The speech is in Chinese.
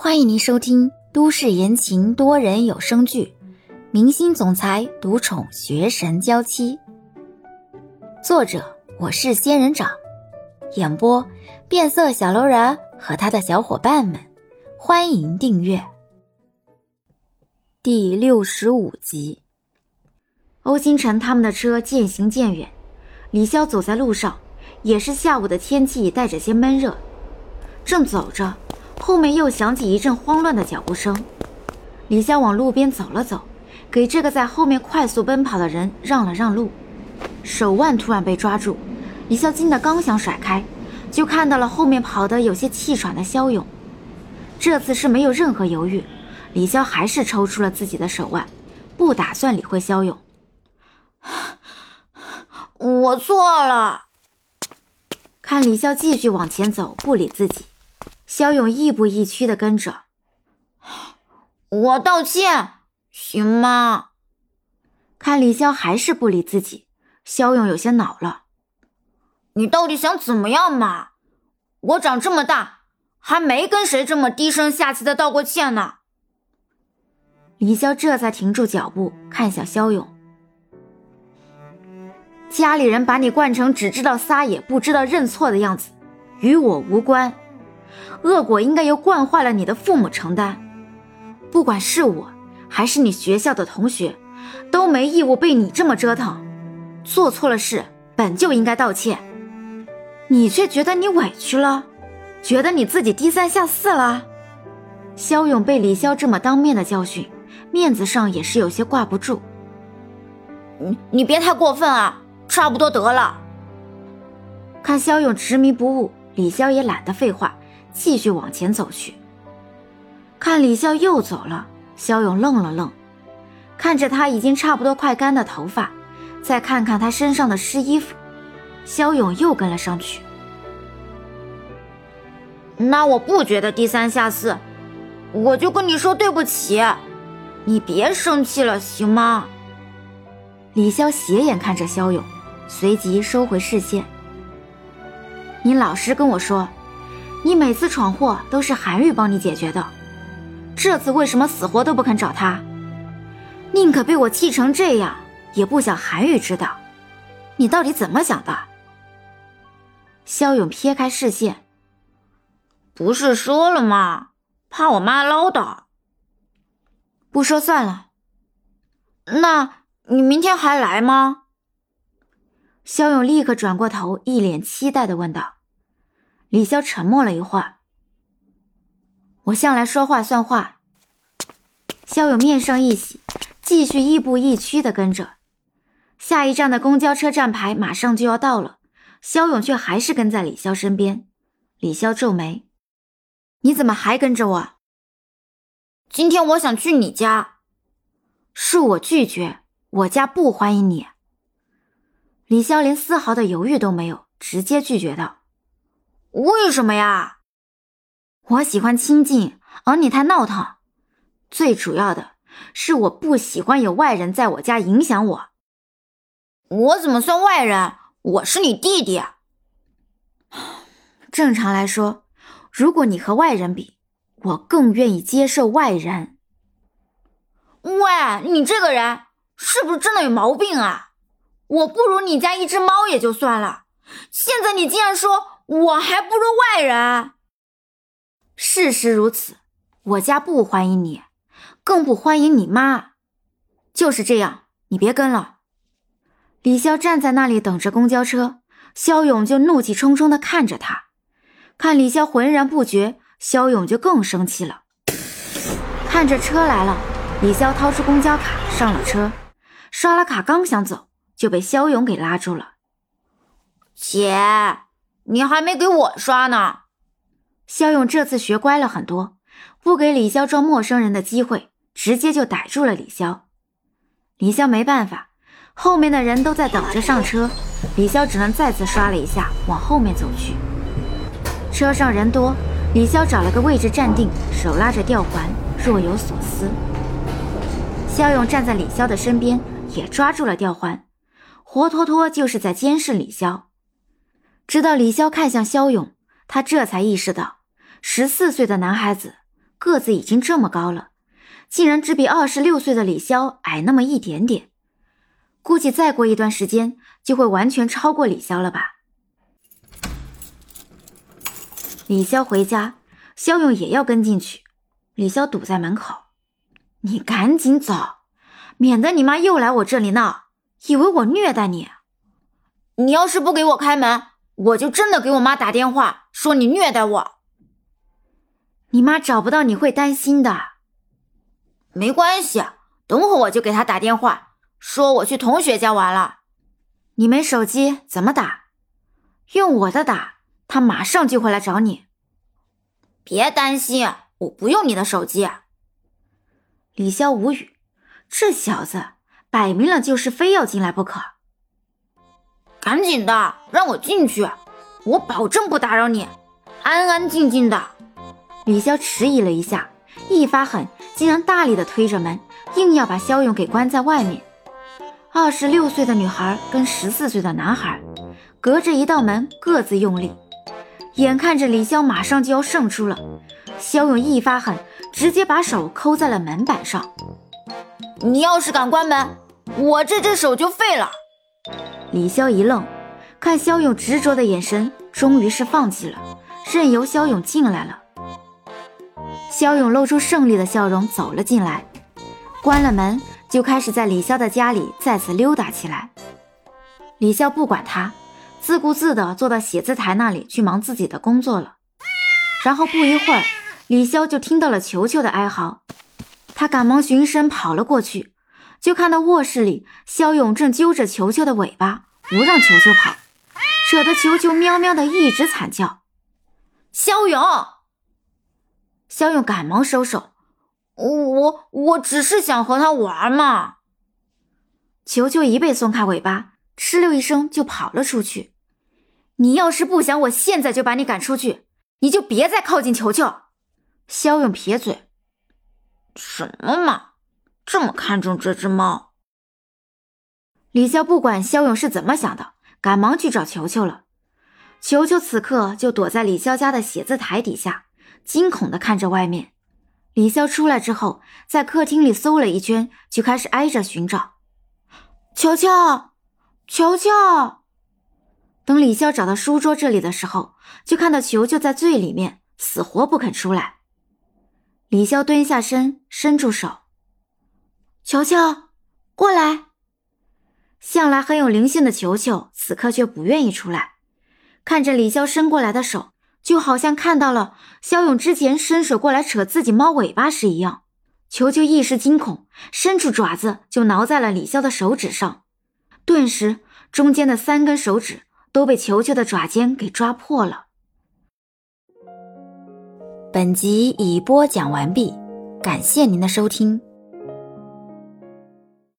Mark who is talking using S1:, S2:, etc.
S1: 欢迎您收听都市言情多人有声剧《明星总裁独宠学神娇妻》，作者我是仙人掌，演播变色小楼人和他的小伙伴们。欢迎订阅第六十五集。欧星辰他们的车渐行渐远，李潇走在路上，也是下午的天气带着些闷热，正走着。后面又响起一阵慌乱的脚步声，李潇往路边走了走，给这个在后面快速奔跑的人让了让路，手腕突然被抓住，李潇惊得刚想甩开，就看到了后面跑得有些气喘的肖勇。这次是没有任何犹豫，李潇还是抽出了自己的手腕，不打算理会肖勇。
S2: 我错了。
S1: 看李潇继续往前走，不理自己。肖勇亦步亦趋的跟着，
S2: 我道歉，行吗？
S1: 看李潇还是不理自己，肖勇有些恼了。
S2: 你到底想怎么样嘛？我长这么大，还没跟谁这么低声下气的道过歉呢。
S1: 李潇这才停住脚步，看向肖勇。家里人把你惯成只知道撒野不知道认错的样子，与我无关。恶果应该由惯坏了你的父母承担，不管是我还是你学校的同学，都没义务被你这么折腾。做错了事本就应该道歉，你却觉得你委屈了，觉得你自己低三下四了。肖勇被李潇这么当面的教训，面子上也是有些挂不住。
S2: 你你别太过分啊，差不多得了。
S1: 看肖勇执迷不悟，李潇也懒得废话。继续往前走去，看李潇又走了，肖勇愣了愣，看着他已经差不多快干的头发，再看看他身上的湿衣服，肖勇又跟了上去。
S2: 那我不觉得低三下四，我就跟你说对不起，你别生气了，行吗？
S1: 李潇斜眼看着肖勇，随即收回视线。你老实跟我说。你每次闯祸都是韩愈帮你解决的，这次为什么死活都不肯找他？宁可被我气成这样，也不想韩愈知道，你到底怎么想的？肖勇撇开视线，
S2: 不是说了吗？怕我妈唠叨，
S1: 不说算了。
S2: 那你明天还来吗？
S1: 肖勇立刻转过头，一脸期待的问道。李潇沉默了一会儿，我向来说话算话。肖勇面上一喜，继续亦步亦趋的跟着。下一站的公交车站牌马上就要到了，肖勇却还是跟在李潇身边。李潇皱眉：“你怎么还跟着我？”
S2: 今天我想去你家，
S1: 恕我拒绝，我家不欢迎你。李潇连丝毫的犹豫都没有，直接拒绝道。
S2: 为什么呀？
S1: 我喜欢清静，而你太闹腾。最主要的是，我不喜欢有外人在我家影响我。
S2: 我怎么算外人？我是你弟弟。
S1: 正常来说，如果你和外人比，我更愿意接受外人。
S2: 喂，你这个人是不是真的有毛病啊？我不如你家一只猫也就算了，现在你竟然说。我还不如外人。
S1: 事实如此，我家不欢迎你，更不欢迎你妈。就是这样，你别跟了。李潇站在那里等着公交车，肖勇就怒气冲冲的看着他。看李潇浑然不觉，肖勇就更生气了。看着车来了，李潇掏出公交卡上了车，刷了卡刚想走，就被肖勇给拉住了。
S2: 姐。你还没给我刷呢，
S1: 肖勇这次学乖了很多，不给李潇装陌生人的机会，直接就逮住了李潇。李潇没办法，后面的人都在等着上车，李潇只能再次刷了一下，往后面走去。车上人多，李潇找了个位置站定，手拉着吊环，若有所思。肖勇站在李潇的身边，也抓住了吊环，活脱脱就是在监视李潇。直到李潇看向肖勇，他这才意识到，十四岁的男孩子个子已经这么高了，竟然只比二十六岁的李潇矮那么一点点。估计再过一段时间就会完全超过李潇了吧。李潇回家，肖勇也要跟进去。李潇堵在门口：“你赶紧走，免得你妈又来我这里闹，以为我虐待你。
S2: 你要是不给我开门，我就真的给我妈打电话说你虐待我。
S1: 你妈找不到你会担心的。
S2: 没关系，等会我就给她打电话，说我去同学家玩了。
S1: 你没手机怎么打？用我的打。”他马上就会来找你，
S2: 别担心，我不用你的手机。
S1: 李潇无语，这小子摆明了就是非要进来不可。
S2: 赶紧的，让我进去，我保证不打扰你，安安静静的。
S1: 李潇迟疑了一下，一发狠，竟然大力的推着门，硬要把肖勇给关在外面。二十六岁的女孩跟十四岁的男孩，隔着一道门，各自用力。眼看着李潇马上就要胜出了，肖勇一发狠，直接把手扣在了门板上。
S2: 你要是敢关门，我这只手就废了。
S1: 李潇一愣，看肖勇执着的眼神，终于是放弃了，任由肖勇进来了。肖勇露出胜利的笑容走了进来，关了门，就开始在李潇的家里再次溜达起来。李潇不管他。自顾自地坐到写字台那里去忙自己的工作了。然后不一会儿，李潇就听到了球球的哀嚎，他赶忙循声跑了过去，就看到卧室里肖勇正揪着球球的尾巴，不让球球跑，扯得球球喵喵的一直惨叫。
S2: 肖勇，
S1: 肖勇赶忙收手，
S2: 我我只是想和他玩嘛。
S1: 球球一被松开尾巴。哧溜一声就跑了出去。你要是不想我现在就把你赶出去，你就别再靠近球球。肖勇撇嘴：“
S2: 什么嘛，这么看重这只猫？”
S1: 李潇不管肖勇是怎么想的，赶忙去找球球了。球球此刻就躲在李潇家的写字台底下，惊恐的看着外面。李潇出来之后，在客厅里搜了一圈，就开始挨着寻找球球。球球，等李潇找到书桌这里的时候，就看到球球在最里面，死活不肯出来。李潇蹲下身，伸出手：“球球，过来。”向来很有灵性的球球，此刻却不愿意出来。看着李潇伸过来的手，就好像看到了肖勇之前伸手过来扯自己猫尾巴时一样。球球一时惊恐，伸出爪子就挠在了李潇的手指上。顿时，中间的三根手指都被球球的爪尖给抓破了。本集已播讲完毕，感谢您的收听。